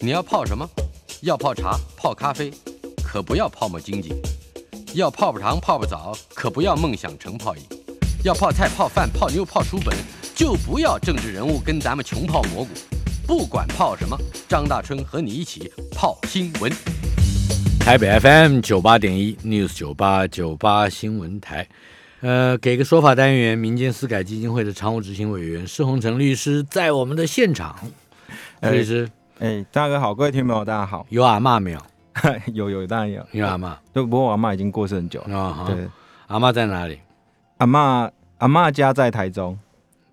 你要泡什么？要泡茶、泡咖啡，可不要泡沫经济；要泡泡糖、泡泡澡，可不要梦想成泡影；要泡菜、泡饭、泡妞、泡书本，就不要政治人物跟咱们穷泡蘑菇。不管泡什么，张大春和你一起泡新闻。台北 FM 九八点一 News 九八九八新闻台，呃，给个说法单元，民间私改基金会的常务执行委员施洪成律师在我们的现场。律师，哎，大哥好，各位听众朋友，大家好。有阿妈没有？有有，当然有。有阿妈，不过我阿妈已经过世很久了。对，阿妈在哪里？阿妈阿妈家在台中。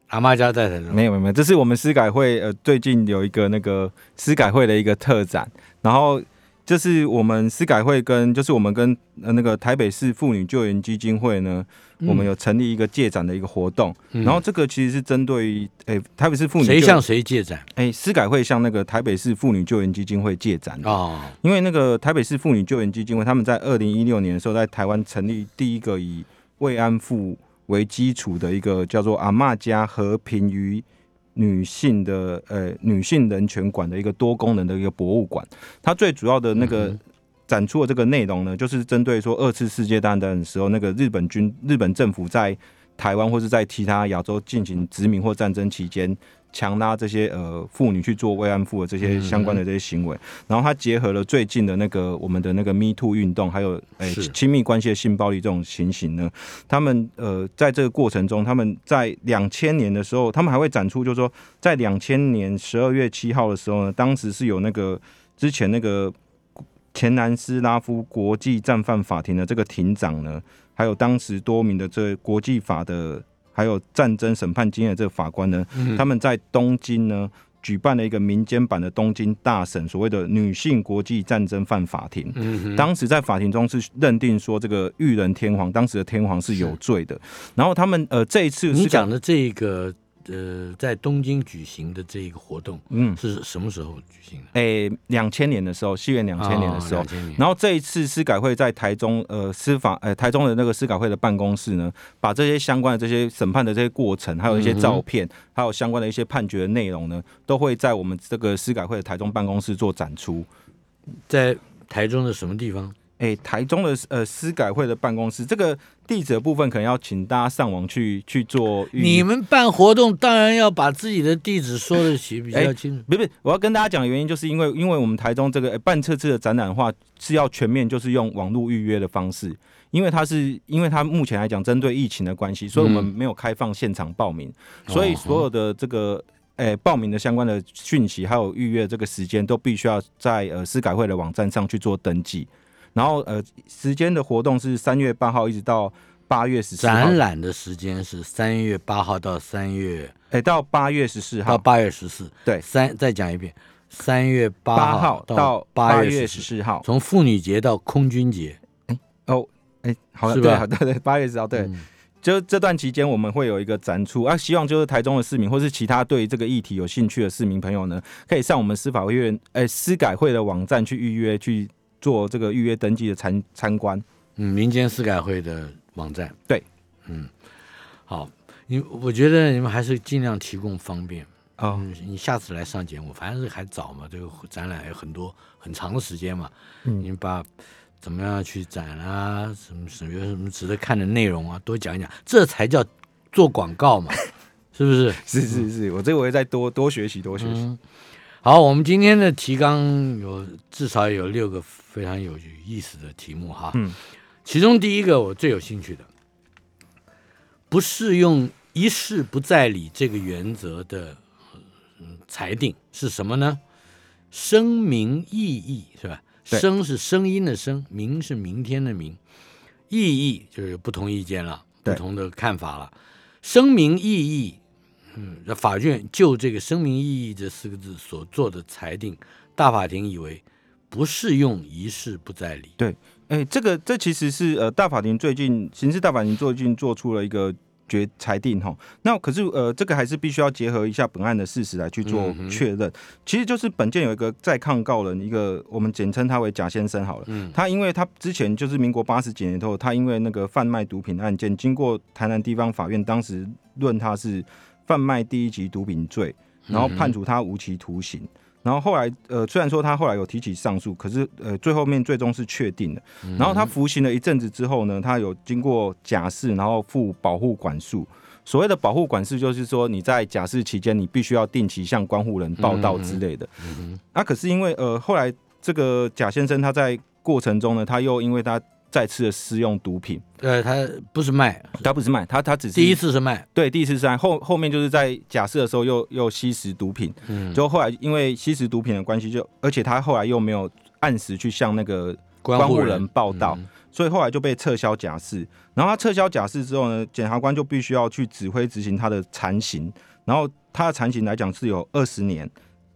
阿妈家在台中？没有没有，这是我们司改会呃最近有一个那个司改会的一个特展，然后。这是我们司改会跟，就是我们跟呃那个台北市妇女救援基金会呢，我们有成立一个借展的一个活动。然后这个其实是针对于，哎，台北市妇女谁向谁借展？哎，司改会向那个台北市妇女救援基金会借展哦。因为那个台北市妇女救援基金会，他们在二零一六年的时候，在台湾成立第一个以慰安妇为基础的一个叫做阿嬷家和平与。女性的呃女性人权馆的一个多功能的一个博物馆，它最主要的那个展出的这个内容呢，就是针对说二次世界大战的时候，那个日本军日本政府在台湾或是在其他亚洲进行殖民或战争期间。强拉这些呃妇女去做慰安妇的这些相关的这些行为，然后他结合了最近的那个我们的那个 Me Too 运动，还有诶亲密关系的性暴力这种情形呢。他们呃在这个过程中，他们在两千年的时候，他们还会展出，就是说在两千年十二月七号的时候呢，当时是有那个之前那个前南斯拉夫国际战犯法庭的这个庭长呢，还有当时多名的这国际法的。还有战争审判经验的这个法官呢，他们在东京呢举办了一个民间版的东京大审，所谓的女性国际战争犯法庭。当时在法庭中是认定说这个裕仁天皇当时的天皇是有罪的。然后他们呃这一次你讲的这个。呃，在东京举行的这一个活动，嗯，是什么时候举行的？哎，两千年的时候，西元两千年的时候。然后这一次司改会在台中，呃，司法，呃，台中的那个司改会的办公室呢，把这些相关的这些审判的这些过程，还有一些照片，还有相关的一些判决的内容呢，都会在我们这个司改会的台中办公室做展出。在台中的什么地方？哎，台中的呃司改会的办公室，这个地址的部分可能要请大家上网去去做。你们办活动当然要把自己的地址说的起比较清楚。不是，我要跟大家讲的原因，就是因为因为我们台中这个办测次的展览的话，是要全面就是用网络预约的方式，因为它是因为它目前来讲针对疫情的关系，所以我们没有开放现场报名，所以所有的这个诶报名的相关的讯息还有预约这个时间，都必须要在呃司改会的网站上去做登记。然后呃，时间的活动是三月八号一直到八月十四。展览的时间是三月八号到三月，哎，到八月十四号。到八月十四。对，三再讲一遍，三月八号到八月十四号，从妇女节到空军节。哎哦，哎，好的，对对对，八月十号，对，就这段期间我们会有一个展出啊，希望就是台中的市民或是其他对这个议题有兴趣的市民朋友呢，可以上我们司法院哎司改会的网站去预约去。做这个预约登记的参参观，嗯，民间司改会的网站，对，嗯，好，你我觉得你们还是尽量提供方便。啊。你下次来上节目，反正是还早嘛，这个展览还有很多很长的时间嘛，嗯。你把怎么样去展啊，什么什么有什么值得看的内容啊，多讲一讲，这才叫做广告嘛，是不是？是是是，我这个我会再多多学习多学习。好，我们今天的提纲有至少有六个非常有意思的题目哈。嗯，其中第一个我最有兴趣的，不适用一事不再理这个原则的裁定是什么呢？声明意义是吧？声是声音的声，明是明天的明，意义就是有不同意见了，不同的看法了。声明异议。嗯，那法院就这个“声明异议”这四个字所做的裁定，大法庭以为不适用，一事不再理。对，哎，这个这其实是呃，大法庭最近刑事大法庭最近做出了一个决裁定哈。那可是呃，这个还是必须要结合一下本案的事实来去做确认。其实就是本件有一个在抗告人，一个我们简称他为贾先生好了。嗯，他因为他之前就是民国八十几年后，他因为那个贩卖毒品案件，经过台南地方法院当时论他是。贩卖第一级毒品罪，然后判处他无期徒刑。然后后来，呃，虽然说他后来有提起上诉，可是，呃，最后面最终是确定的。然后他服刑了一阵子之后呢，他有经过假释，然后负保护管束。所谓的保护管束，就是说你在假释期间，你必须要定期向关护人报道之类的。那可是因为，呃，后来这个贾先生他在过程中呢，他又因为他。再次的施用毒品，呃他不是卖，他不是卖，他他只是第一次是卖，对，第一次是卖，后后面就是在假释的时候又又吸食毒品，嗯，就后来因为吸食毒品的关系，就而且他后来又没有按时去向那个关护人。报道，所以后来就被撤销假释。然后他撤销假释之后呢，检察官就必须要去指挥执行他的残刑，然后他的残刑来讲是有二十年，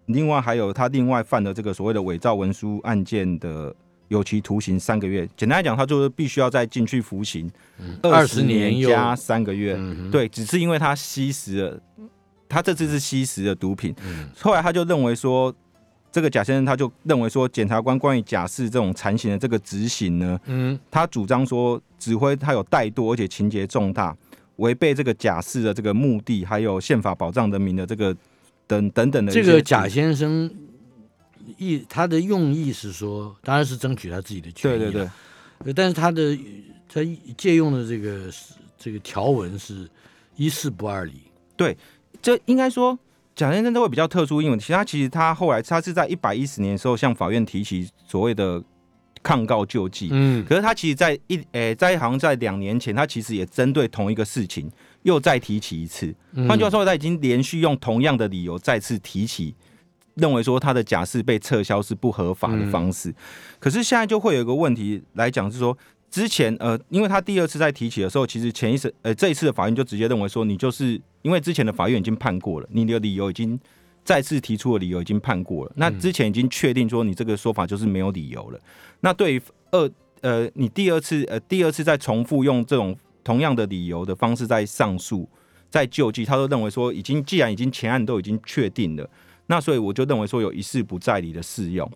另外还有他另外犯的这个所谓的伪造文书案件的。有期徒刑三个月，简单来讲，他就是必须要再进去服刑二十年加三个月。对，只是因为他吸食了，他这次是吸食了毒品。后来他就认为说，这个贾先生他就认为说，检察官关于假释这种残刑的这个执行呢，嗯，他主张说指挥他有怠惰，而且情节重大，违背这个假释的这个目的，还有宪法保障人民的这个等等等的。这个贾先生。意他的用意是说，当然是争取他自己的权益。对对对，但是他的他借用的这个这个条文是一事不二理。对，这应该说蒋先生都会比较特殊，因为其他其实他后来他是在一百一十年的时候向法院提起所谓的抗告救济。嗯，可是他其实，在一诶，在好像在两年前，他其实也针对同一个事情又再提起一次。换句话说，他已经连续用同样的理由再次提起。认为说他的假释被撤销是不合法的方式，可是现在就会有一个问题来讲，是说之前呃，因为他第二次在提起的时候，其实前一次呃这一次的法院就直接认为说你就是因为之前的法院已经判过了，你的理由已经再次提出的理由已经判过了，那之前已经确定说你这个说法就是没有理由了。那对于二呃你第二次呃第二次再重复用这种同样的理由的方式在上诉在救济，他都认为说已经既然已经前案都已经确定了。那所以我就认为说有一事不在理的适用。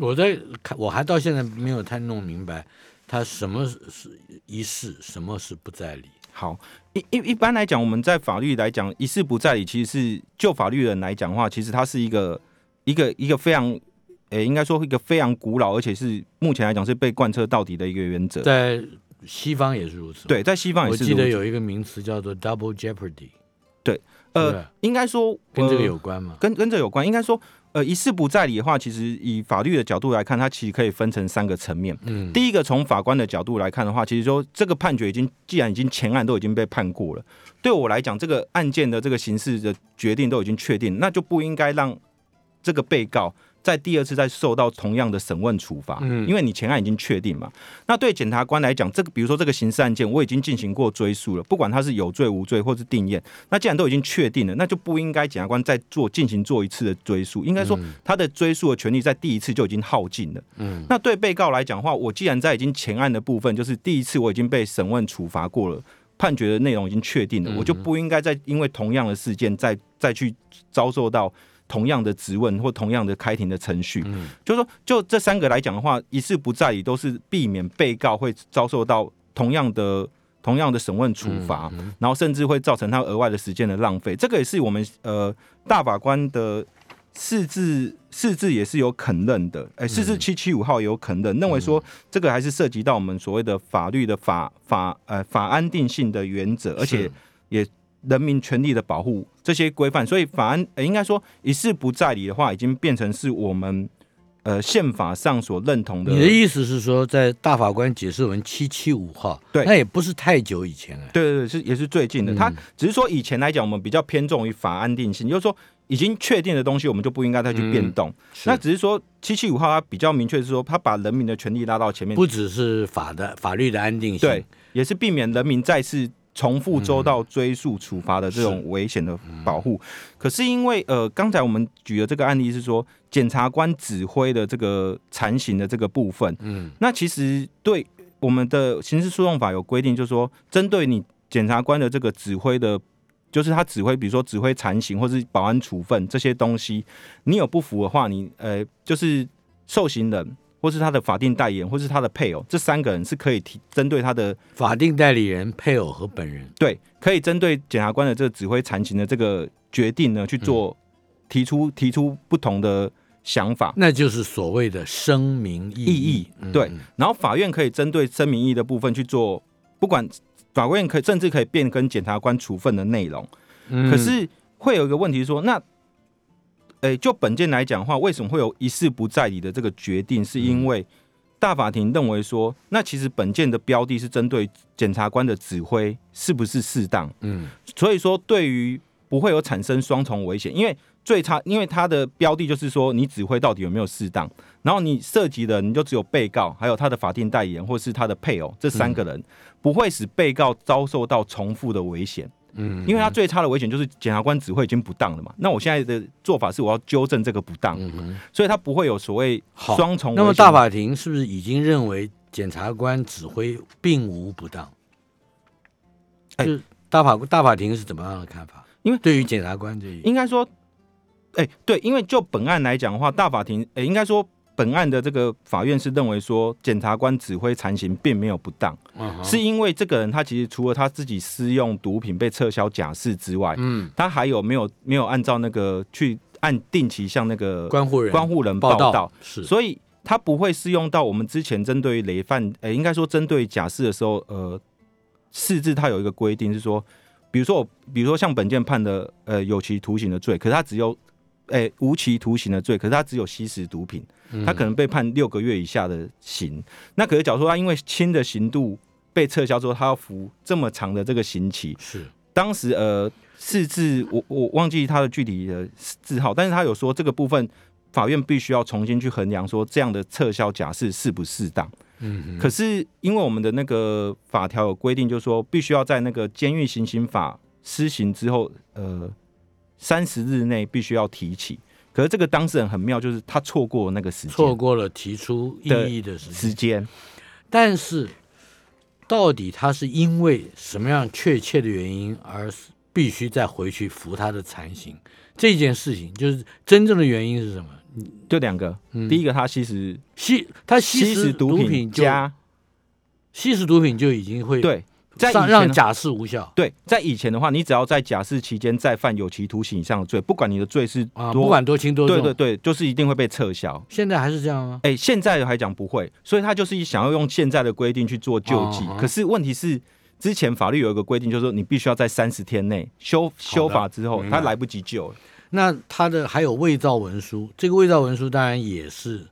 我在看，我还到现在没有太弄明白，他什么是一事，什么是不在理。好，一一一般来讲，我们在法律来讲，一事不在理，其实是就法律人来讲的话，其实它是一个一个一个非常，诶，应该说一个非常古老，而且是目前来讲是被贯彻到底的一个原则。在西方也是如此。对，在西方也是。我记得有一个名词叫做 double jeopardy。对。呃，应该说跟这个有关嘛？跟跟这有关。应该说，呃，一事不在理的话，其实以法律的角度来看，它其实可以分成三个层面。嗯，第一个从法官的角度来看的话，其实说这个判决已经既然已经前案都已经被判过了，对我来讲，这个案件的这个刑事的决定都已经确定，那就不应该让这个被告。在第二次再受到同样的审问处罚，嗯，因为你前案已经确定嘛。那对检察官来讲，这个比如说这个刑事案件，我已经进行过追诉了，不管他是有罪无罪或是定验，那既然都已经确定了，那就不应该检察官再做进行做一次的追诉。应该说，他的追诉的权利在第一次就已经耗尽了。嗯，那对被告来讲的话，我既然在已经前案的部分，就是第一次我已经被审问处罚过了，判决的内容已经确定了，我就不应该再因为同样的事件再再去遭受到。同样的质问或同样的开庭的程序，嗯，就是说，就这三个来讲的话，一事不在理都是避免被告会遭受到同样的同样的审问处罚，然后甚至会造成他额外的时间的浪费。这个也是我们呃大法官的四字四字也是有肯认的，哎，四字七七五号也有肯认，认为说这个还是涉及到我们所谓的法律的法法呃法安定性的原则，而且也。人民权利的保护这些规范，所以法案应该说一事不再理的话，已经变成是我们呃宪法上所认同的。你的意思是说，在大法官解释文七七五号，对，那也不是太久以前了。对对对，是也是最近的。他只是说以前来讲，我们比较偏重于法安定性，就是说已经确定的东西，我们就不应该再去变动。那只是说七七五号，它比较明确是说，它把人民的权利拉到前面，不只是法的法律的安定性，对，也是避免人民再次。重复周到追溯处罚的这种危险的保护，可是因为呃，刚才我们举的这个案例是说，检察官指挥的这个残刑的这个部分，嗯，那其实对我们的刑事诉讼法有规定，就是说，针对你检察官的这个指挥的，就是他指挥，比如说指挥残刑或是保安处分这些东西，你有不服的话，你呃，就是受刑人。或是他的法定代言，或是他的配偶，这三个人是可以提针对他的法定代理人、配偶和本人，对，可以针对检察官的这个指挥残刑的这个决定呢去做提出提出不同的想法，那就是所谓的声明异议。对，然后法院可以针对声明异议的部分去做，不管法院可以甚至可以变更检察官处分的内容。可是会有一个问题说，那，诶，就本件来讲的话，为什么会有一事不在理的这个决定？是因为大法庭认为说，那其实本件的标的是针对检察官的指挥是不是适当？嗯，所以说对于不会有产生双重危险，因为最差，因为它的标的就是说你指挥到底有没有适当，然后你涉及的你就只有被告还有他的法定代言人或是他的配偶这三个人，不会使被告遭受到重复的危险。嗯，因为他最差的危险就是检察官指挥已经不当了嘛。那我现在的做法是我要纠正这个不当，所以他不会有所谓双重。那么大法庭是不是已经认为检察官指挥并无不当？哎，大法大法庭是怎么样的看法？因为对于检察官这一，应该说，哎，对，因为就本案来讲的话，大法庭，哎，应该说。本案的这个法院是认为说，检察官指挥残刑并没有不当，是因为这个人他其实除了他自己私用毒品被撤销假释之外，嗯，他还有没有没有按照那个去按定期向那个关护人关护人报道，是，所以他不会适用到我们之前针对于累犯，呃，应该说针对假释的时候，呃，四字他有一个规定是说，比如说我，比如说像本件判的呃有期徒刑的罪，可是他只有。哎，无期徒刑的罪，可是他只有吸食毒品，他可能被判六个月以下的刑。那可是，假如说他因为轻的刑度被撤销之后，他要服这么长的这个刑期，是当时呃，四字我我忘记他的具体的字号，但是他有说这个部分法院必须要重新去衡量，说这样的撤销假释适不适当。嗯，可是因为我们的那个法条有规定，就是说必须要在那个监狱行刑法施行之后，呃。三十日内必须要提起，可是这个当事人很妙，就是他错过那个时间，错过了提出异议的时间。但是，到底他是因为什么样确切的原因而必须再回去服他的残刑？这件事情就是真正的原因是什么？就两个，第一个他吸食吸他吸食毒品加吸食毒品就已经会对。在让假释无效。对，在以前的话，你只要在假释期间再犯有期徒刑以上的罪，不管你的罪是啊，不管多轻多重，对对对，就是一定会被撤销。现在还是这样吗？哎，现在还讲不会，所以他就是想要用现在的规定去做救济。可是问题是，之前法律有一个规定，就是说你必须要在三十天内修修法之后，他来不及救了。那他的还有伪造文书，这个伪造文书当然也是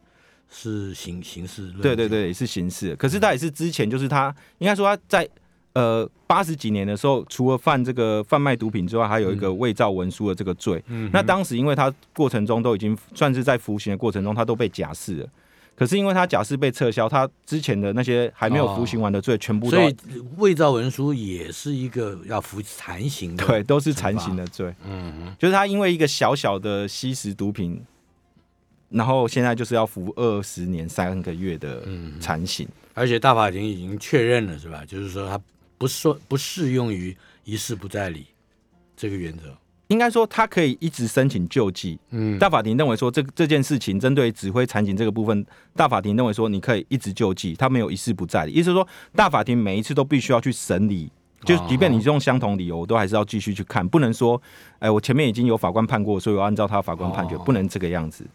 是刑刑事，对对对，是刑事。可是他也是之前就是他应该说他在。呃，八十几年的时候，除了犯这个贩卖毒品之外，还有一个伪造文书的这个罪。嗯，那当时因为他过程中都已经算是在服刑的过程中，他都被假释了。可是因为他假释被撤销，他之前的那些还没有服刑完的罪，全部都。所以伪造文书也是一个要服残刑的。对，都是残刑的罪。嗯，就是他因为一个小小的吸食毒品，然后现在就是要服二十年三个月的残刑。而且大法庭已经确认了，是吧？就是说他。不说不适用于一事不再理这个原则，应该说他可以一直申请救济。嗯，大法庭认为说这这件事情针对指挥残警这个部分，大法庭认为说你可以一直救济，他没有一事不再理，意思说大法庭每一次都必须要去审理，就即便你用相同理由，我都还是要继续去看，不能说哎我前面已经有法官判过，所以我按照他法官判决，不能这个样子。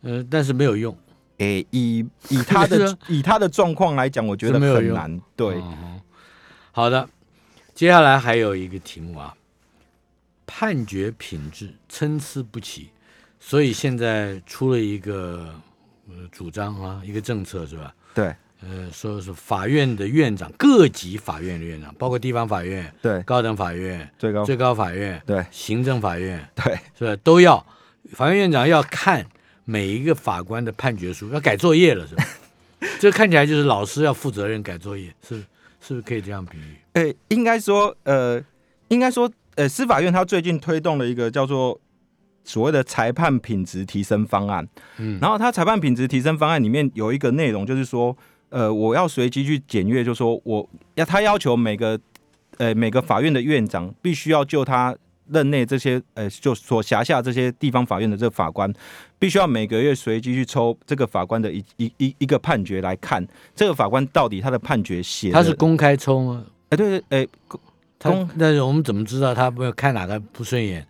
呃，但是没有用。哎，以以他的 以他的状况来讲，我觉得很难。对。好的，接下来还有一个题目啊，判决品质参差不齐，所以现在出了一个呃主张啊，一个政策是吧？对，呃，说是法院的院长，各级法院的院长，包括地方法院、对，高等法院、最高最高法院、对，行政法院，对，是吧？都要法院院长要看每一个法官的判决书，要改作业了是吧？这看起来就是老师要负责任改作业是。是不是可以这样比喻？诶，应该说，呃，应该说，呃，司法院他最近推动了一个叫做所谓的裁判品质提升方案。嗯，然后他裁判品质提升方案里面有一个内容，就是说，呃，我要随机去检阅，就说我要他要求每个，呃，每个法院的院长必须要就他。任内这些呃，就所辖下这些地方法院的这个法官，必须要每个月随机去抽这个法官的一一一一个判决来看，这个法官到底他的判决写他是公开抽吗？哎，对对，哎，公，但是我们怎么知道他没有看哪个不顺眼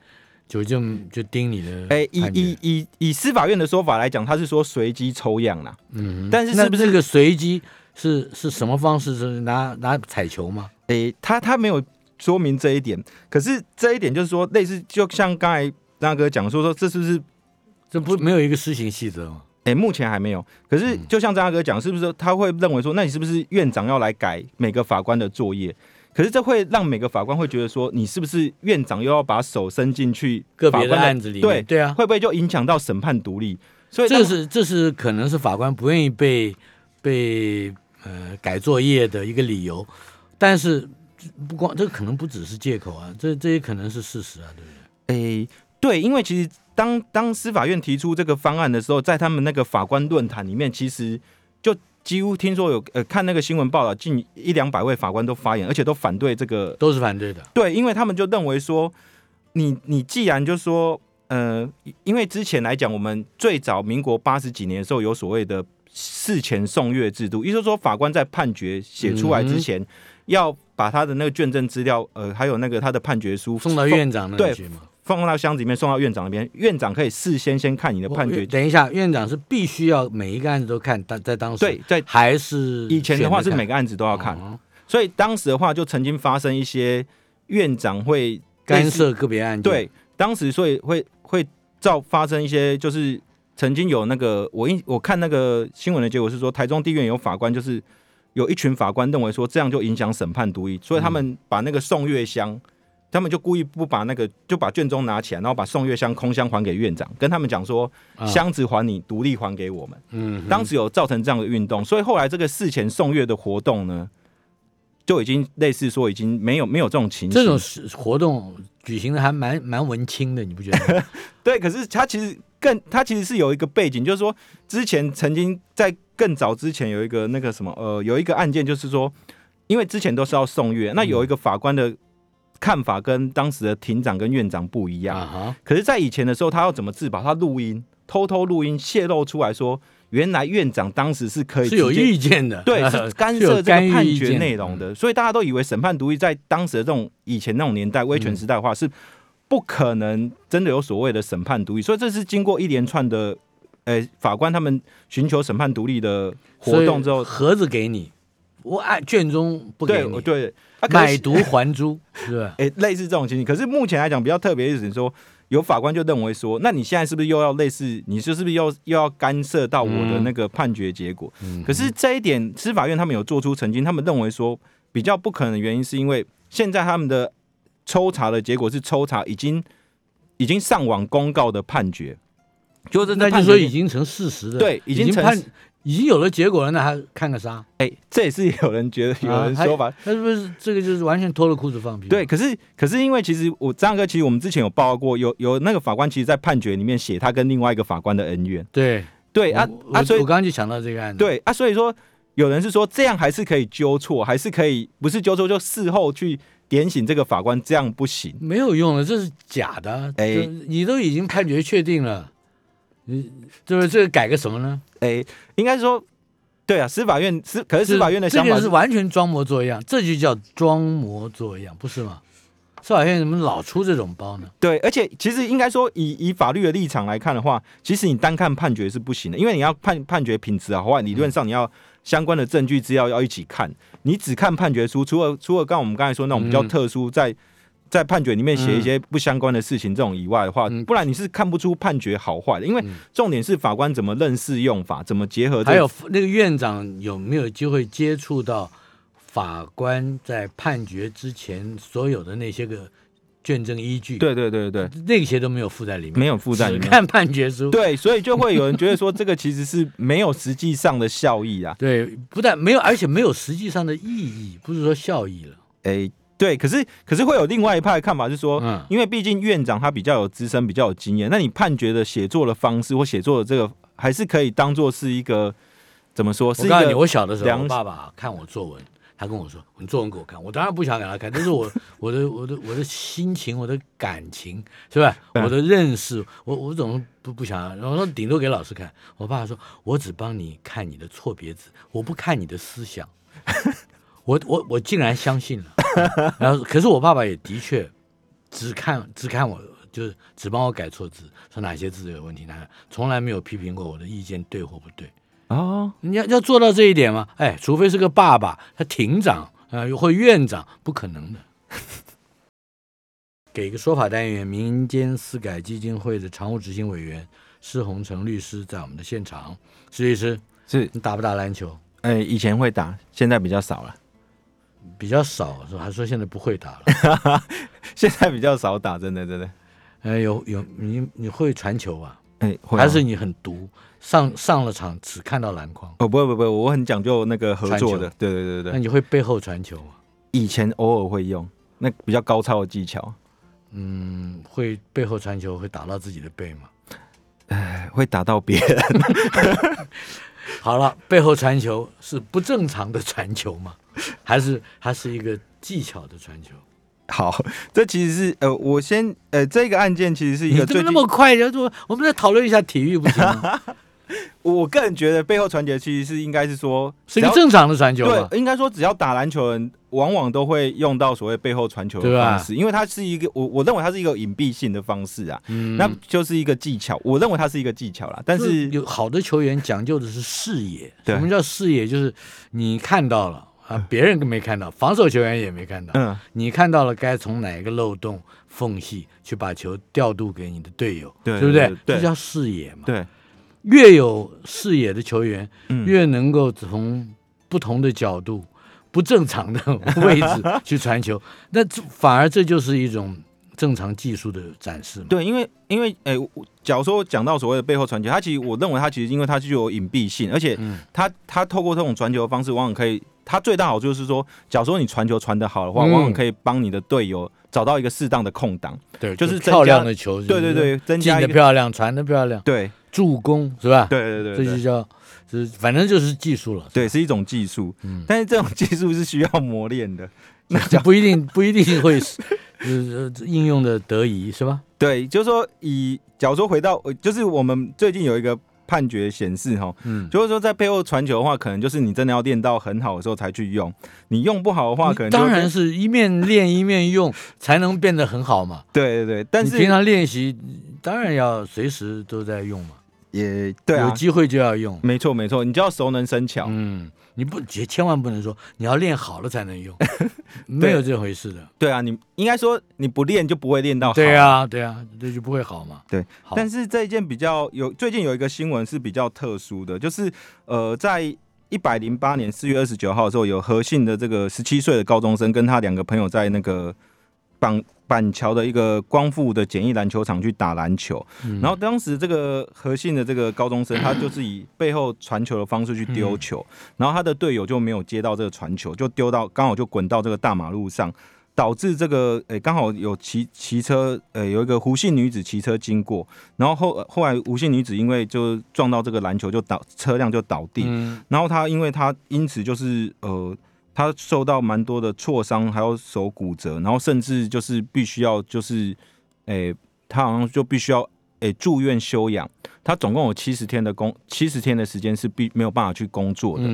就就就盯你的。哎，以以以以司法院的说法来讲，他是说随机抽样啦。嗯，但是是不是这个随机是是什么方式？是拿拿彩球吗？哎，他他没有说明这一点。可是这一点就是说，类似就像刚才大哥讲说说，这是不是这不没有一个施行细则吗？哎，目前还没有。可是就像张大哥讲，是不是他会认为说，那你是不是院长要来改每个法官的作业？可是这会让每个法官会觉得说，你是不是院长又要把手伸进去个别的案子里？对对啊，会不会就影响到审判独立？所以这是这是可能是法官不愿意被被呃改作业的一个理由。但是不光这个可能不只是借口啊，这这也可能是事实啊，对不对？哎，对，因为其实当当司法院提出这个方案的时候，在他们那个法官论坛里面，其实就。几乎听说有呃看那个新闻报道，近一两百位法官都发言，而且都反对这个，都是反对的。对，因为他们就认为说，你你既然就说呃，因为之前来讲，我们最早民国八十几年的时候有所谓的事前送阅制度，也就是说法官在判决写出来之前，要把他的那个卷证资料，呃，还有那个他的判决书送到院长那去嘛。放到箱子里面送到院长那边，院长可以事先先看你的判决。等一下，院长是必须要每一个案子都看，当在当时对在还是以前的话是每个案子都要看，所以当时的话就曾经发生一些院长会干涉个别案件。对，当时所以会会造发生一些，就是曾经有那个我印我看那个新闻的结果是说，台中地院有法官就是有一群法官认为说这样就影响审判独立，所以他们把那个送月箱。他们就故意不把那个，就把卷宗拿起来，然后把送月箱空箱还给院长，跟他们讲说，箱子还你，独立还给我们。嗯，当时有造成这样的运动，所以后来这个事前送月的活动呢，就已经类似说已经没有没有这种情形。这种活动举行的还蛮蛮文青的，你不觉得？对，可是他其实更，他其实是有一个背景，就是说之前曾经在更早之前有一个那个什么呃，有一个案件，就是说，因为之前都是要送阅，那有一个法官的。看法跟当时的庭长跟院长不一样，可是，在以前的时候，他要怎么自保？他录音，偷偷录音，泄露出来说，原来院长当时是可以是有意见的，对，是 干涉这个判决内容的。所以大家都以为审判独立在当时的这种以前那种年代威权时代的话，是不可能真的有所谓的审判独立。所以这是经过一连串的，呃，法官他们寻求审判独立的活动之后，盒子给你，我按卷宗不给你，对。买椟还珠，是吧？哎，类似这种情形。可是目前来讲比较特别，就是说有法官就认为说，那你现在是不是又要类似？你说是不是又又要干涉到我的那个判决结果？可是这一点，司法院他们有做出澄清，他们认为说比较不可能的原因，是因为现在他们的抽查的结果是抽查已经已经上网公告的判决，就是那就说已经成事实的，对，已经判。已经有了结果了，那还看个啥？哎，这也是有人觉得有人说法，那是不是这个就是完全脱了裤子放屁？对，可是可是因为其实我张哥，其实我们之前有报告过，有有那个法官其实，在判决里面写他跟另外一个法官的恩怨。对对啊啊，所以我刚刚就想到这个案子。对啊，所以说有人是说这样还是可以纠错，还是可以不是纠错，就事后去点醒这个法官，这样不行，没有用了，这是假的。哎，你都已经判决确定了。你就是这个改个什么呢？哎，应该说，对啊，司法院司可是司法院的想法是完全装模作样，这就叫装模作样，不是吗？司法院怎么老出这种包呢？对，而且其实应该说，以以法律的立场来看的话，其实你单看判决是不行的，因为你要判判决品质啊，或理论上你要相关的证据资料要一起看，你只看判决书，除了除了刚我们刚才说那种比较特殊在。在判决里面写一些不相关的事情，这种以外的话，不然你是看不出判决好坏的。因为重点是法官怎么认识用法，怎么结合。还有那个院长有没有机会接触到法官在判决之前所有的那些个卷证依据？对对对对，那些都没有附在里面，没有附在里面。看判决书，对，所以就会有人觉得说，这个其实是没有实际上的效益啊。对，不但没有，而且没有实际上的意义，不是说效益了。哎。对，可是可是会有另外一派的看法，是说，因为毕竟院长他比较有资深，比较有经验，那你判决的写作的方式或写作的这个，还是可以当做是一个怎么说？我告诉你，我小的时候，我爸爸看我作文，他跟我说：“你作文给我看。”我当然不想给他看，但是我 我的我的我的心情，我的感情，是吧？我的认识，我我怎么不不想？然后说顶多给老师看。我爸爸说：“我只帮你看你的错别字，我不看你的思想。”我我我竟然相信了，然后可是我爸爸也的确只看只看我就是只帮我改错字，说哪些字有问题，哪从来没有批评过我的意见对或不对。哦，你要要做到这一点吗？哎，除非是个爸爸，他庭长啊，或院长，不可能的。给一个说法单元，民间私改基金会的常务执行委员施洪成律师在我们的现场。施律师，是你打不打篮球？哎，以前会打，现在比较少了。比较少是吧？还说现在不会打了？现在比较少打，真的真的。哎，有有你你会传球吧？哎，还是你很毒？上上了场只看到篮筐？哦，不不不，我很讲究那个合作的。对对对对。那你会背后传球吗？以前偶尔会用，那比较高超的技巧。嗯，会背后传球会打到自己的背吗？哎，会打到别人。好了，背后传球是不正常的传球吗？还是它是一个技巧的传球？好，这其实是呃，我先呃，这个案件其实是一个怎么那么快？就说我们再讨论一下体育不行吗？我个人觉得背后传球其实是应该是说是一个正常的传球，对，应该说只要打篮球人。往往都会用到所谓背后传球的方式，因为它是一个我我认为它是一个隐蔽性的方式啊，嗯那就是一个技巧。我认为它是一个技巧啦，但是有好的球员讲究的是视野。什么叫视野？就是你看到了啊，别人没看到，防守球员也没看到。嗯，你看到了，该从哪一个漏洞缝隙去把球调度给你的队友，对不对？这叫视野嘛。对，越有视野的球员，越能够从不同的角度。不正常的 位置去传球，那反而这就是一种正常技术的展示嘛？对，因为因为诶，假如说讲到所谓的背后传球，它其实我认为它其实因为它具有隐蔽性，而且它它透过这种传球的方式，往往可以它最大好处就是说，假如说你传球传的好的话，往往可以帮你的队友找到一个适当的空档，对，就是漂亮的球，对对对，增加的漂亮，传的漂亮，对，助攻是吧？对对对，这就叫。是，反正就是技术了。对，是一种技术。嗯，但是这种技术是需要磨练的，那不一定不一定会呃应用的得宜，是吧？对，就是说，以假如说回到，就是我们最近有一个判决显示，哈，嗯，就是说在背后传球的话，可能就是你真的要练到很好的时候才去用，你用不好的话，可能当然是一面练一面用才能变得很好嘛。对对对，但是平常练习当然要随时都在用嘛。也对啊，有机会就要用，没错没错，你就要熟能生巧。嗯，你不千千万不能说你要练好了才能用，没有这回事的。对啊，你应该说你不练就不会练到好。对啊，对啊，这就不会好嘛。对，但是这一件比较有最近有一个新闻是比较特殊的，就是呃，在一百零八年四月二十九号的时候，有何姓的这个十七岁的高中生跟他两个朋友在那个绑。板桥的一个光复的简易篮球场去打篮球，然后当时这个核心的这个高中生，他就是以背后传球的方式去丢球，然后他的队友就没有接到这个传球，就丢到刚好就滚到这个大马路上，导致这个诶刚好有骑骑车诶有一个胡姓女子骑车经过，然后后后来胡姓女子因为就撞到这个篮球就倒车辆就倒地，然后她因为她因此就是呃。他受到蛮多的挫伤，还有手骨折，然后甚至就是必须要就是，诶，他好像就必须要诶住院休养。他总共有七十天的工，七十天的时间是必没有办法去工作的。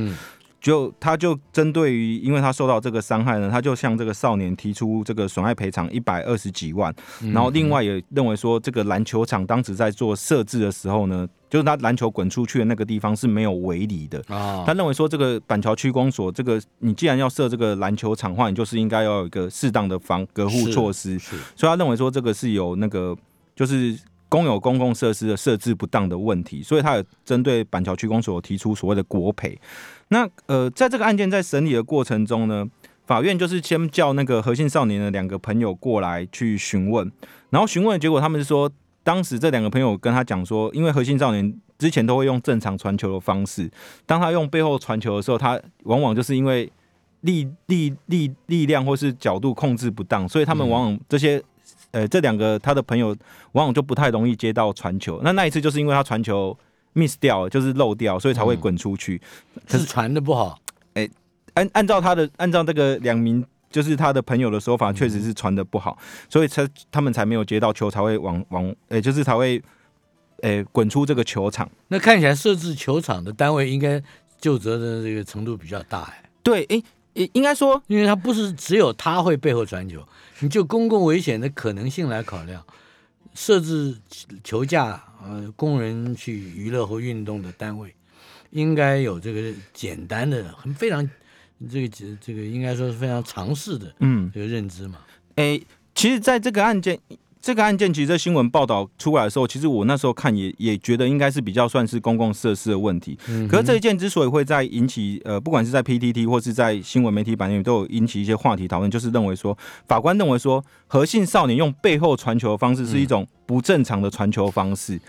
就他就针对于，因为他受到这个伤害呢，他就向这个少年提出这个损害赔偿一百二十几万，然后另外也认为说，这个篮球场当时在做设置的时候呢，就是他篮球滚出去的那个地方是没有围篱的啊。他认为说，这个板桥区公所这个，你既然要设这个篮球场的话，你就是应该要有一个适当的防隔护措施，所以他认为说，这个是有那个就是公有公共设施的设置不当的问题，所以他有针对板桥区公所提出所谓的国赔。那呃，在这个案件在审理的过程中呢，法院就是先叫那个何姓少年的两个朋友过来去询问，然后询问的结果，他们是说，当时这两个朋友跟他讲说，因为何姓少年之前都会用正常传球的方式，当他用背后传球的时候，他往往就是因为力力力力量或是角度控制不当，所以他们往往这些呃这两个他的朋友往往就不太容易接到传球。那那一次就是因为他传球。miss 掉就是漏掉，所以才会滚出去。可是传的不好。哎，按按照他的按照这个两名就是他的朋友的说法，确实是传的不好，所以才他们才没有接到球，才会往往哎，就是才会哎滚出这个球场。那看起来设置球场的单位应该就责的这个程度比较大哎。对，哎，应应该说，因为他不是只有他会背后传球，你就公共危险的可能性来考量。设置球架，呃，工人去娱乐或运动的单位，应该有这个简单的、很非常这个这个应该说是非常常识的，嗯，这个认知嘛。哎，其实在这个案件。这个案件其实在新闻报道出来的时候，其实我那时候看也也觉得应该是比较算是公共设施的问题。可是这一件之所以会在引起呃，不管是在 PTT 或是在新闻媒体版面都有引起一些话题讨论，就是认为说法官认为说何姓少年用背后传球的方式是一种不正常的传球方式，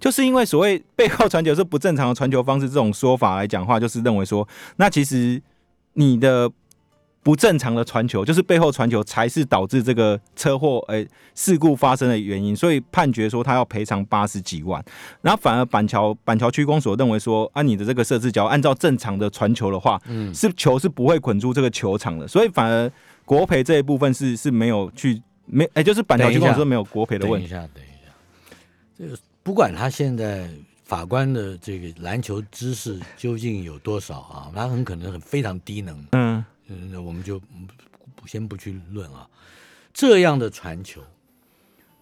就是因为所谓背后传球是不正常的传球方式这种说法来讲话，就是认为说那其实你的。不正常的传球，就是背后传球才是导致这个车祸诶事故发生的原因，所以判决说他要赔偿八十几万。然后反而板桥板桥区公所认为说，按你的这个设置，只要按照正常的传球的话，嗯，是球是不会滚出这个球场的，所以反而国赔这一部分是是没有去没哎，就是板桥区公所没有国赔的问题。等一下，等一下，这个不管他现在法官的这个篮球知识究竟有多少啊，他很可能很非常低能，嗯。嗯，那我们就不先不去论啊。这样的传球，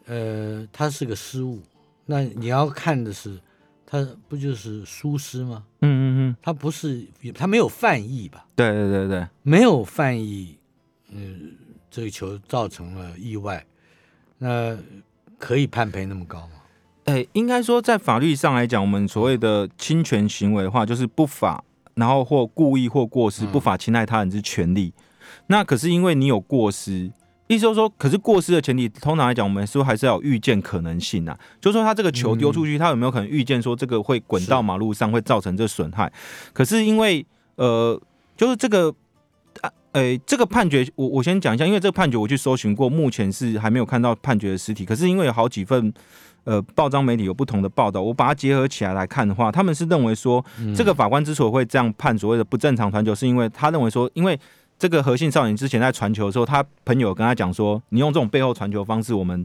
呃，它是个失误。那你要看的是，他不就是疏失吗？嗯嗯嗯，他不是，他没有犯意吧？对对对对，没有犯意。嗯，这个球造成了意外，那可以判赔那么高吗？哎，应该说在法律上来讲，我们所谓的侵权行为的话，就是不法。然后或故意或过失不法侵害他人之权利，那可是因为你有过失，意思就是说，可是过失的前提，通常来讲，我们说还是要预见可能性啊，就是说他这个球丢出去，他有没有可能预见说这个会滚到马路上，会造成这损害？可是因为呃，就是这个啊，诶，这个判决，我我先讲一下，因为这个判决我去搜寻过，目前是还没有看到判决的实体，可是因为有好几份。呃，报章媒体有不同的报道，我把它结合起来来看的话，他们是认为说，这个法官之所以会这样判所谓的不正常传球，是因为他认为说，因为这个何姓少年之前在传球的时候，他朋友跟他讲说，你用这种背后传球方式，我们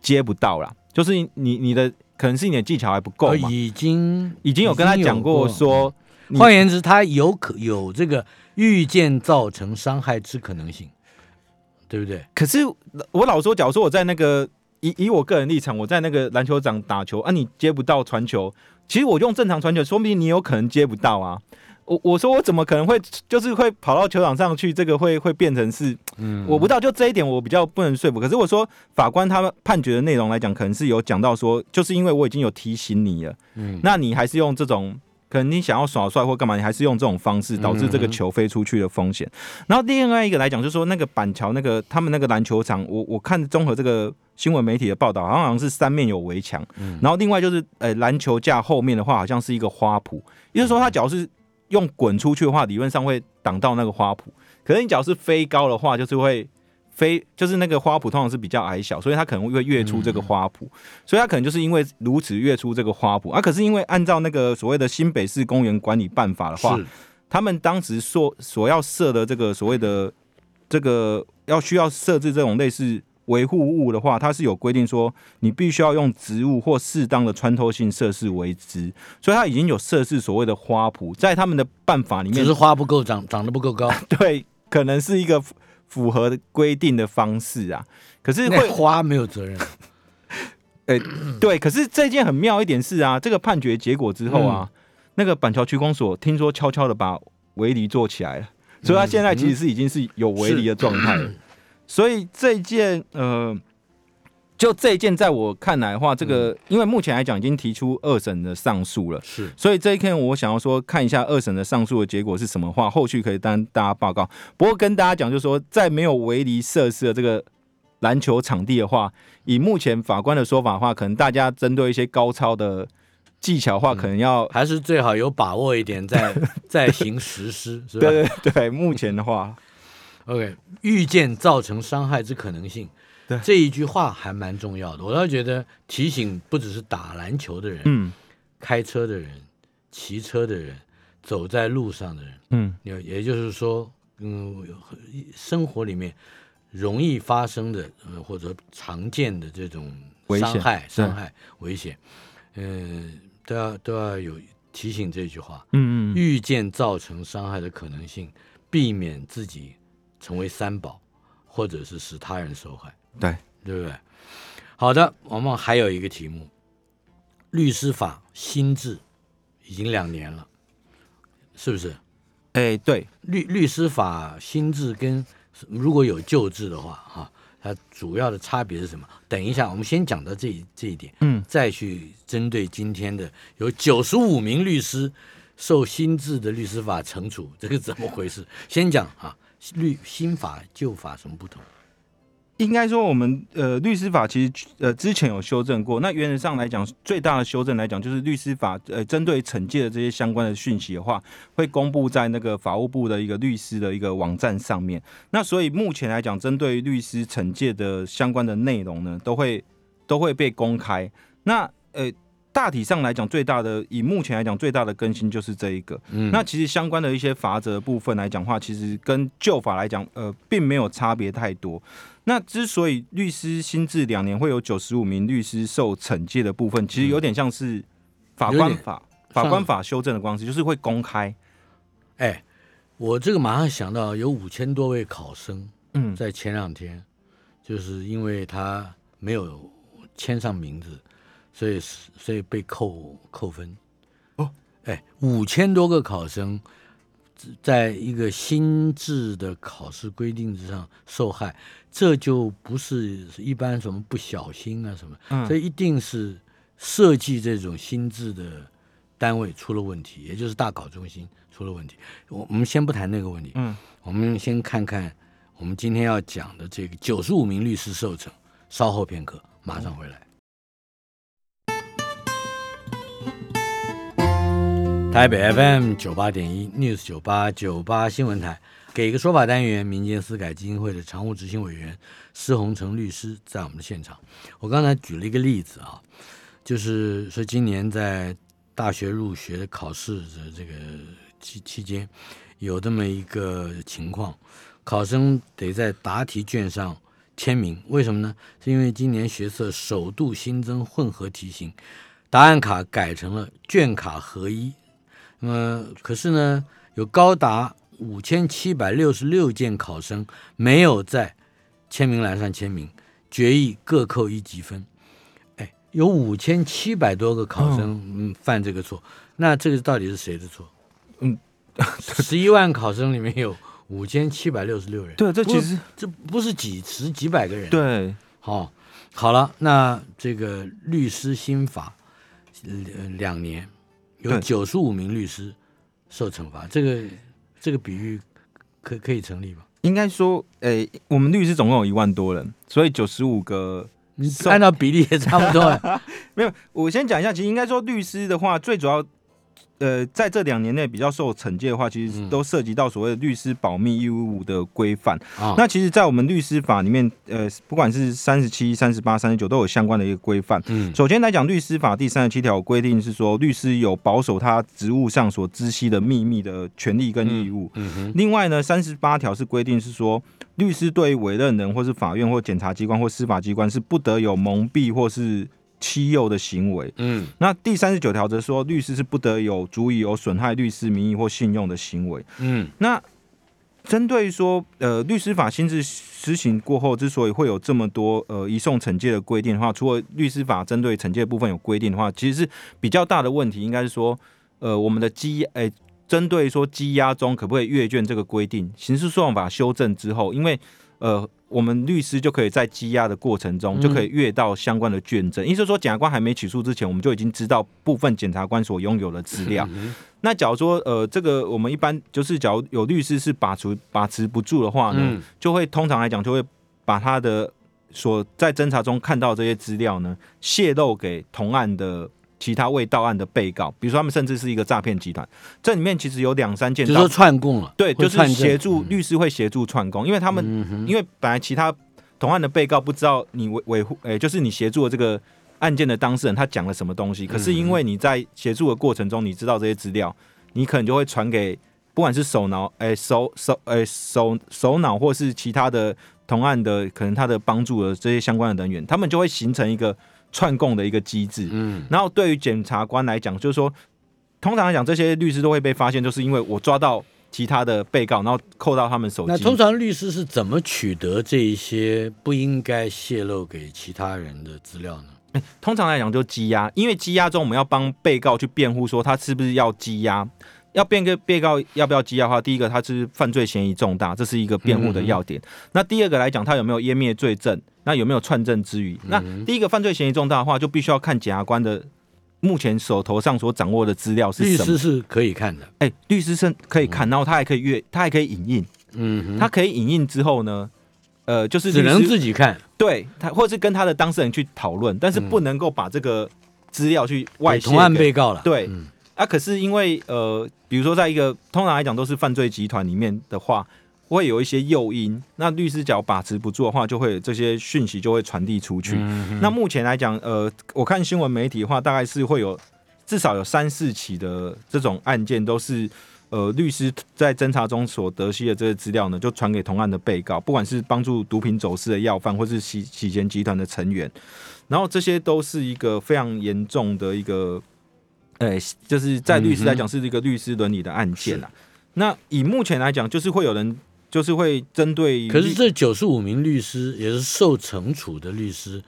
接不到啦，就是你你的可能是你的技巧还不够嘛，已经已经有跟他讲过说，换言之，他有可有这个预见造成伤害之可能性，对不对？可是我老说，假如说我在那个。以以我个人立场，我在那个篮球场打球啊，你接不到传球，其实我用正常传球，说明你有可能接不到啊。我我说我怎么可能会就是会跑到球场上去？这个会会变成是，嗯，我不知道，就这一点我比较不能说服。可是我说法官他们判决的内容来讲，可能是有讲到说，就是因为我已经有提醒你了，嗯，那你还是用这种。可能你想要耍帅或干嘛，你还是用这种方式导致这个球飞出去的风险。然后另外一个来讲，就是说那个板桥那个他们那个篮球场，我我看综合这个新闻媒体的报道，好像好像是三面有围墙。然后另外就是呃篮球架后面的话，好像是一个花圃，也就是说他只要是用滚出去的话，理论上会挡到那个花圃。可是你只要是飞高的话，就是会。非就是那个花圃通常是比较矮小，所以它可能会越出这个花圃，所以它可能就是因为如此越出这个花圃啊。可是因为按照那个所谓的新北市公园管理办法的话，他们当时所所要设的这个所谓的这个要需要设置这种类似维护物的话，它是有规定说你必须要用植物或适当的穿透性设施为之，所以它已经有设置所谓的花圃，在他们的办法里面，只是花不够长，长得不够高，对，可能是一个。符合规定的方式啊，可是会花没有责任。哎，对，可是这件很妙一点是啊，这个判决结果之后啊，那个板桥区公所听说悄悄的把围篱做起来了，所以他现在其实是已经是有围篱的状态了。所以这件呃。就这一件，在我看来的话，这个因为目前来讲已经提出二审的上诉了，是，所以这一天我想要说看一下二审的上诉的结果是什么话，后续可以当大家报告。不过跟大家讲，就是说在没有围篱设施的这个篮球场地的话，以目前法官的说法的话，可能大家针对一些高超的技巧的话，可能要还是最好有把握一点，再再行实施，是吧？对对对，目前的话，OK，预见造成伤害之可能性。这一句话还蛮重要的，我倒觉得提醒不只是打篮球的人，嗯，开车的人、骑车的人、走在路上的人，嗯，也也就是说，嗯，生活里面容易发生的呃或者常见的这种伤害、伤害、危险，嗯，都要都要有提醒这句话，嗯嗯，预见造成伤害的可能性，避免自己成为三宝，或者是使他人受害。对，对不对？好的，我们还有一个题目，律师法新制已经两年了，是不是？哎，对，律律师法新制跟如果有旧制的话，哈，它主要的差别是什么？等一下，我们先讲到这这一点，嗯，再去针对今天的有九十五名律师受新制的律师法惩处，这个怎么回事？先讲啊，律新法旧法什么不同？应该说，我们呃律师法其实呃之前有修正过。那原则上来讲，最大的修正来讲，就是律师法呃针对惩戒的这些相关的讯息的话，会公布在那个法务部的一个律师的一个网站上面。那所以目前来讲，针对律师惩戒的相关的内容呢，都会都会被公开。那呃。大体上来讲，最大的以目前来讲最大的更新就是这一个。嗯，那其实相关的一些法则部分来讲话，其实跟旧法来讲，呃，并没有差别太多。那之所以律师新制两年会有九十五名律师受惩戒的部分，其实有点像是法官法法官法修正的关系，就是会公开。哎，我这个马上想到有五千多位考生，嗯，在前两天，就是因为他没有签上名字。所以，所以被扣扣分哦。哎，五千多个考生，在一个新制的考试规定之上受害，这就不是一般什么不小心啊什么，这一定是设计这种新制的单位出了问题，也就是大考中心出了问题。我我们先不谈那个问题，嗯，我们先看看我们今天要讲的这个九十五名律师受惩。稍后片刻，马上回来。台北 FM 九八点一 News 九八九八新闻台，给个说法单元，民间私改基金会的常务执行委员施洪成律师在我们的现场。我刚才举了一个例子啊，就是说今年在大学入学考试的这个期期间，有这么一个情况，考生得在答题卷上签名，为什么呢？是因为今年学测首度新增混合题型，答案卡改成了卷卡合一。那么，可是呢，有高达五千七百六十六件考生没有在签名栏上签名，决议各扣一级分。哎，有五千七百多个考生嗯犯这个错，那这个到底是谁的错？嗯，十一万考生里面有五千七百六十六人。对，这其实这不是几十几百个人。对，好，好了，那这个律师新法两两年。有九十五名律师受惩罚，这个这个比喻可可以成立吗？应该说，诶，我们律师总共有一万多人，所以九十五个，按照比例也差不多。没有，我先讲一下，其实应该说律师的话，最主要。呃，在这两年内比较受惩戒的话，其实都涉及到所谓的律师保密义务的规范。那其实，在我们律师法里面，呃，不管是三十七、三十八、三十九，都有相关的一个规范。嗯，首先来讲，律师法第三十七条规定是说，律师有保守他职务上所知悉的秘密的权利跟义务。嗯哼。另外呢，三十八条是规定是说，律师对委任人或是法院或检察机关或司法机关是不得有蒙蔽或是。欺诱的行为，嗯，那第三十九条则说，律师是不得有足以有损害律师名誉或信用的行为，嗯，那针对说，呃，律师法新制施行过后，之所以会有这么多呃移送惩戒的规定的话，除了律师法针对惩戒部分有规定的话，其实是比较大的问题，应该是说，呃，我们的羁，诶，针对说羁押中可不可以阅卷这个规定，刑事诉讼法修正之后，因为呃。我们律师就可以在羁押的过程中就可以阅到相关的卷证，意思说检察官还没起诉之前，我们就已经知道部分检察官所拥有的资料。那假如说呃，这个我们一般就是假如有律师是把持把持不住的话呢，就会通常来讲就会把他的所在侦查中看到这些资料呢泄露给同案的。其他未到案的被告，比如说他们甚至是一个诈骗集团，这里面其实有两三件，就是说串供了，对，就是协助律师会协助串供，因为他们因为本来其他同案的被告不知道你维维护，诶，就是你协助的这个案件的当事人他讲了什么东西，可是因为你在协助的过程中你知道这些资料，你可能就会传给不管是首脑，诶，首首，诶，首首脑或是其他的同案的可能他的帮助的这些相关的人员，他们就会形成一个。串供的一个机制，嗯，然后对于检察官来讲，就是说，通常来讲，这些律师都会被发现，就是因为我抓到其他的被告，然后扣到他们手机。那通常律师是怎么取得这一些不应该泄露给其他人的资料呢？通常来讲就羁押，因为羁押中我们要帮被告去辩护，说他是不是要羁押，要变个被告要不要羁押的话，第一个他是犯罪嫌疑重大，这是一个辩护的要点。那第二个来讲，他有没有湮灭罪证？那有没有串证之余？那第一个犯罪嫌疑重大的话，就必须要看检察官的。目前手头上所掌握的资料是什么。律师是可以看的，哎，律师是可以看，然后他还可以阅，他还可以影印，嗯，他可以影印之后呢，呃，就是只能自己看，对他，或是跟他的当事人去讨论，但是不能够把这个资料去外同案被告了，对，啊，可是因为呃，比如说在一个通常来讲都是犯罪集团里面的话。会有一些诱因，那律师只要把持不住的话，就会这些讯息就会传递出去。那目前来讲，呃，我看新闻媒体的话，大概是会有至少有三四起的这种案件，都是呃律师在侦查中所得悉的这些资料呢，就传给同案的被告，不管是帮助毒品走私的要犯，或是洗洗钱集团的成员，然后这些都是一个非常严重的一个，呃，就是在律师来讲是一个律师伦理的案件啊。那以目前来讲，就是会有人。就是会针对，可是这九十五名律师也是受惩处的律师，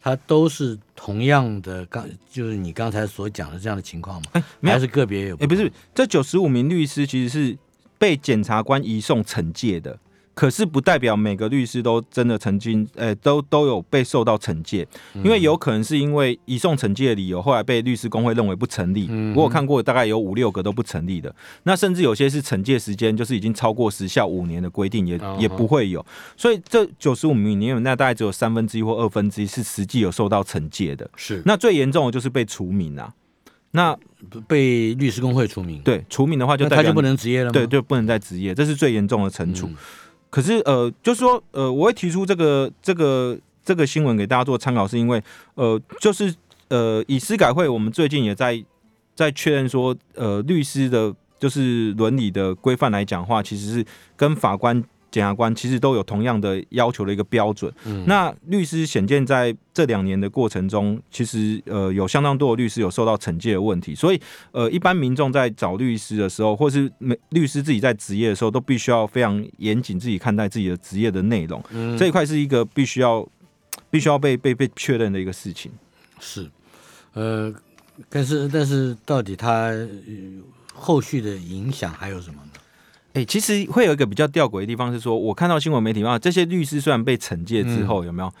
他都是同样的，刚就是你刚才所讲的这样的情况吗？哎，还是个别有？哎，不是，这九十五名律师其实是被检察官移送惩戒的。可是不代表每个律师都真的曾经，诶，都都有被受到惩戒，因为有可能是因为移送惩戒的理由，后来被律师工会认为不成立。我有看过，大概有五六个都不成立的。那甚至有些是惩戒时间就是已经超过时效五年的规定，也也不会有。所以这九十五名里面，那大概只有三分之一或二分之一是实际有受到惩戒的。是，那最严重的就是被除名啊。那被律师工会除名，对，除名的话就他就不能执业了，对，就不能再执业，这是最严重的惩处。可是呃，就是说呃，我会提出这个这个这个新闻给大家做参考，是因为呃，就是呃，以司改会，我们最近也在在确认说，呃，律师的，就是伦理的规范来讲话，其实是跟法官。检察官其实都有同样的要求的一个标准。嗯那律师显见在这两年的过程中，其实呃有相当多的律师有受到惩戒的问题。所以呃，一般民众在找律师的时候，或是每律师自己在职业的时候，都必须要非常严谨自己看待自己的职业的内容。嗯这一块是一个必须要必须要被被被确认的一个事情。是，呃，但是但是到底他后续的影响还有什么呢？哎，其实会有一个比较吊诡的地方是说，我看到新闻媒体嘛，这些律师虽然被惩戒之后，有没有？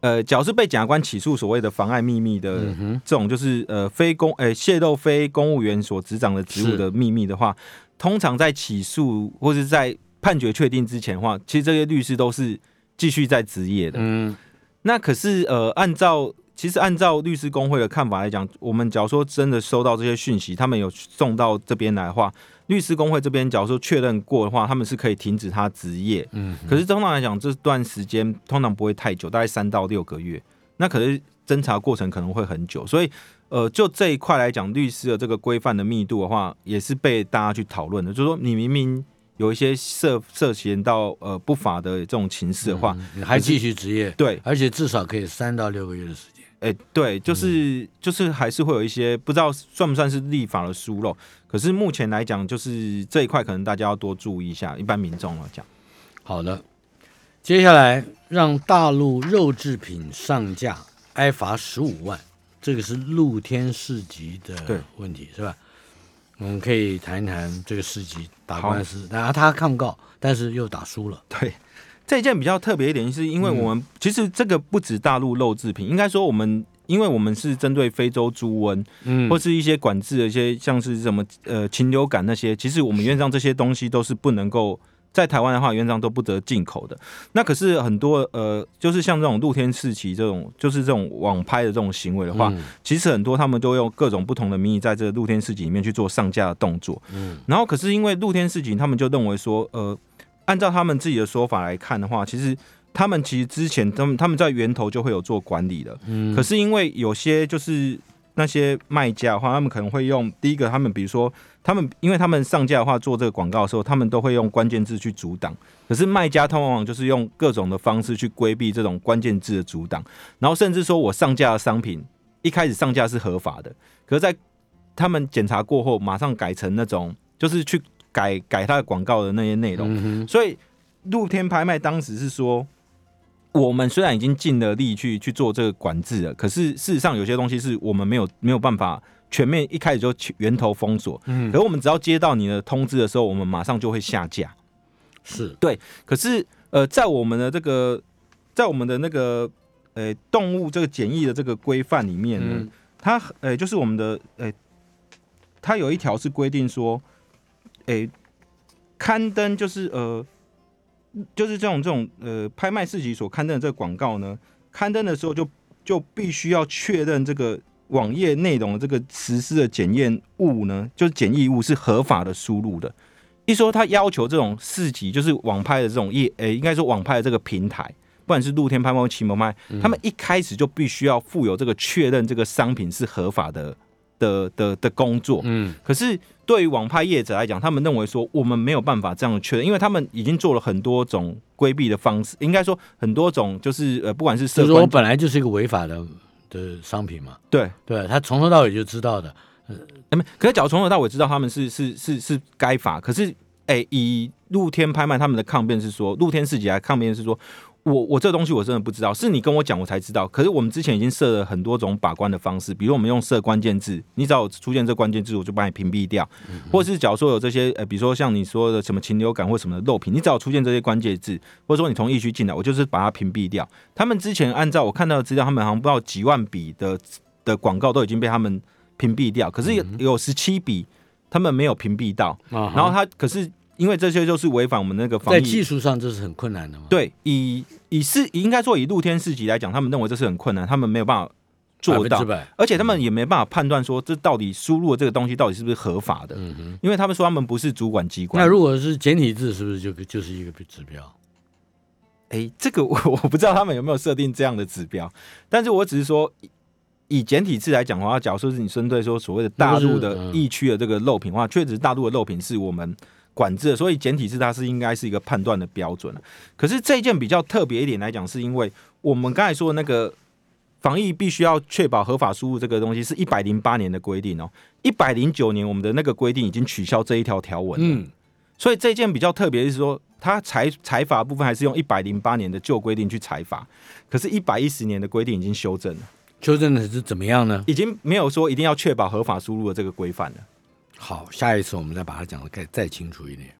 呃，假如是被检察官起诉所谓的妨碍秘密的这种，就是呃非公呃泄露非公务员所执掌的职务的秘密的话，通常在起诉或者在判决确定之前的话，其实这些律师都是继续在职业的。嗯，那可是呃，按照其实按照律师工会的看法来讲，我们假如说真的收到这些讯息，他们有送到这边来的话。律师工会这边，假如说确认过的话，他们是可以停止他职业。嗯，可是通常来讲，这段时间通常不会太久，大概三到六个月。那可是侦查过程可能会很久，所以呃，就这一块来讲，律师的这个规范的密度的话，也是被大家去讨论的。就是说，你明明有一些涉涉嫌到呃不法的这种情事的话，你还继续执业，对，而且至少可以三到六个月的时间。哎，对，就是就是还是会有一些不知道算不算是立法的疏漏，可是目前来讲，就是这一块可能大家要多注意一下，一般民众来讲。好的，接下来让大陆肉制品上架挨罚十五万，这个是露天市集的问题是吧？我们可以谈一谈这个市集打官司，然后他抗告，但是又打输了。对。这一件比较特别一点，是因为我们其实这个不止大陆肉制品，应该说我们，因为我们是针对非洲猪瘟，嗯，或是一些管制的一些，像是什么呃禽流感那些，其实我们原上这些东西都是不能够在台湾的话，原上都不得进口的。那可是很多呃，就是像这种露天市集这种，就是这种网拍的这种行为的话，其实很多他们都用各种不同的名义在这个露天市集里面去做上架的动作。嗯，然后可是因为露天市集，他们就认为说，呃。按照他们自己的说法来看的话，其实他们其实之前他们他们在源头就会有做管理的，嗯，可是因为有些就是那些卖家的话，他们可能会用第一个，他们比如说他们因为他们上架的话做这个广告的时候，他们都会用关键字去阻挡，可是卖家他往往就是用各种的方式去规避这种关键字的阻挡，然后甚至说我上架的商品一开始上架是合法的，可是在他们检查过后，马上改成那种就是去。改改它的广告的那些内容。所以露天拍卖当时是说，我们虽然已经尽了力去去做这个管制了，可是事实上有些东西是我们没有没有办法全面一开始就源头封锁。嗯，可是我们只要接到你的通知的时候，我们马上就会下架。是对，可是呃，在我们的这个在我们的那个呃动物这个检疫的这个规范里面呢，它呃就是我们的呃。它有一条是规定说，诶，刊登就是呃，就是这种这种呃拍卖市集所刊登的这个广告呢，刊登的时候就就必须要确认这个网页内容的这个实施的检验物呢，就是检疫物是合法的输入的。一说他要求这种市集，就是网拍的这种业，诶，应该说网拍的这个平台，不管是露天拍卖或骑摩拍，他们一开始就必须要附有这个确认这个商品是合法的。的的的工作，嗯，可是对于网拍业者来讲，他们认为说我们没有办法这样确认，因为他们已经做了很多种规避的方式，应该说很多种就是呃，不管是就是我本来就是一个违法的的商品嘛，对对，他从头到尾就知道的，呃，没，可是假如从头到尾知道他们是是是是该法，可是哎，以露天拍卖他们的抗辩是说，露天市集来抗辩是说。我我这东西我真的不知道，是你跟我讲我才知道。可是我们之前已经设了很多种把关的方式，比如我们用设关键字，你只要出现这关键字，我就把你屏蔽掉；或者是假如说有这些呃，比如说像你说的什么禽流感或什么的漏品，你只要出现这些关键字，或者说你从疫区进来，我就是把它屏蔽掉。他们之前按照我看到的资料，他们好像不知道几万笔的的广告都已经被他们屏蔽掉，可是有有十七笔他们没有屏蔽到。然后他可是。因为这些就是违反我们那个防疫，在技术上这是很困难的嘛？对，以以是应该说以露天市集来讲，他们认为这是很困难，他们没有办法做到，而且他们也没办法判断说这到底输入的这个东西到底是不是合法的。嗯哼，因为他们说他们不是主管机关。那如果是简体字，是不是就就是一个指标？哎，这个我 我不知道他们有没有设定这样的指标，但是我只是说以简体字来讲的话，假如说是你针对说所谓的大陆的疫区的这个漏品的话，确实大陆的漏品是我们。管制，所以简体字它是应该是一个判断的标准可是这一件比较特别一点来讲，是因为我们刚才说的那个防疫必须要确保合法输入这个东西，是一百零八年的规定哦。一百零九年我们的那个规定已经取消这一条条文嗯，所以这件比较特别是说，它裁裁罚部分还是用一百零八年的旧规定去裁罚，可是，一百一十年的规定已经修正了。修正的是怎么样呢？已经没有说一定要确保合法输入的这个规范了。好，下一次我们再把它讲的再再清楚一点。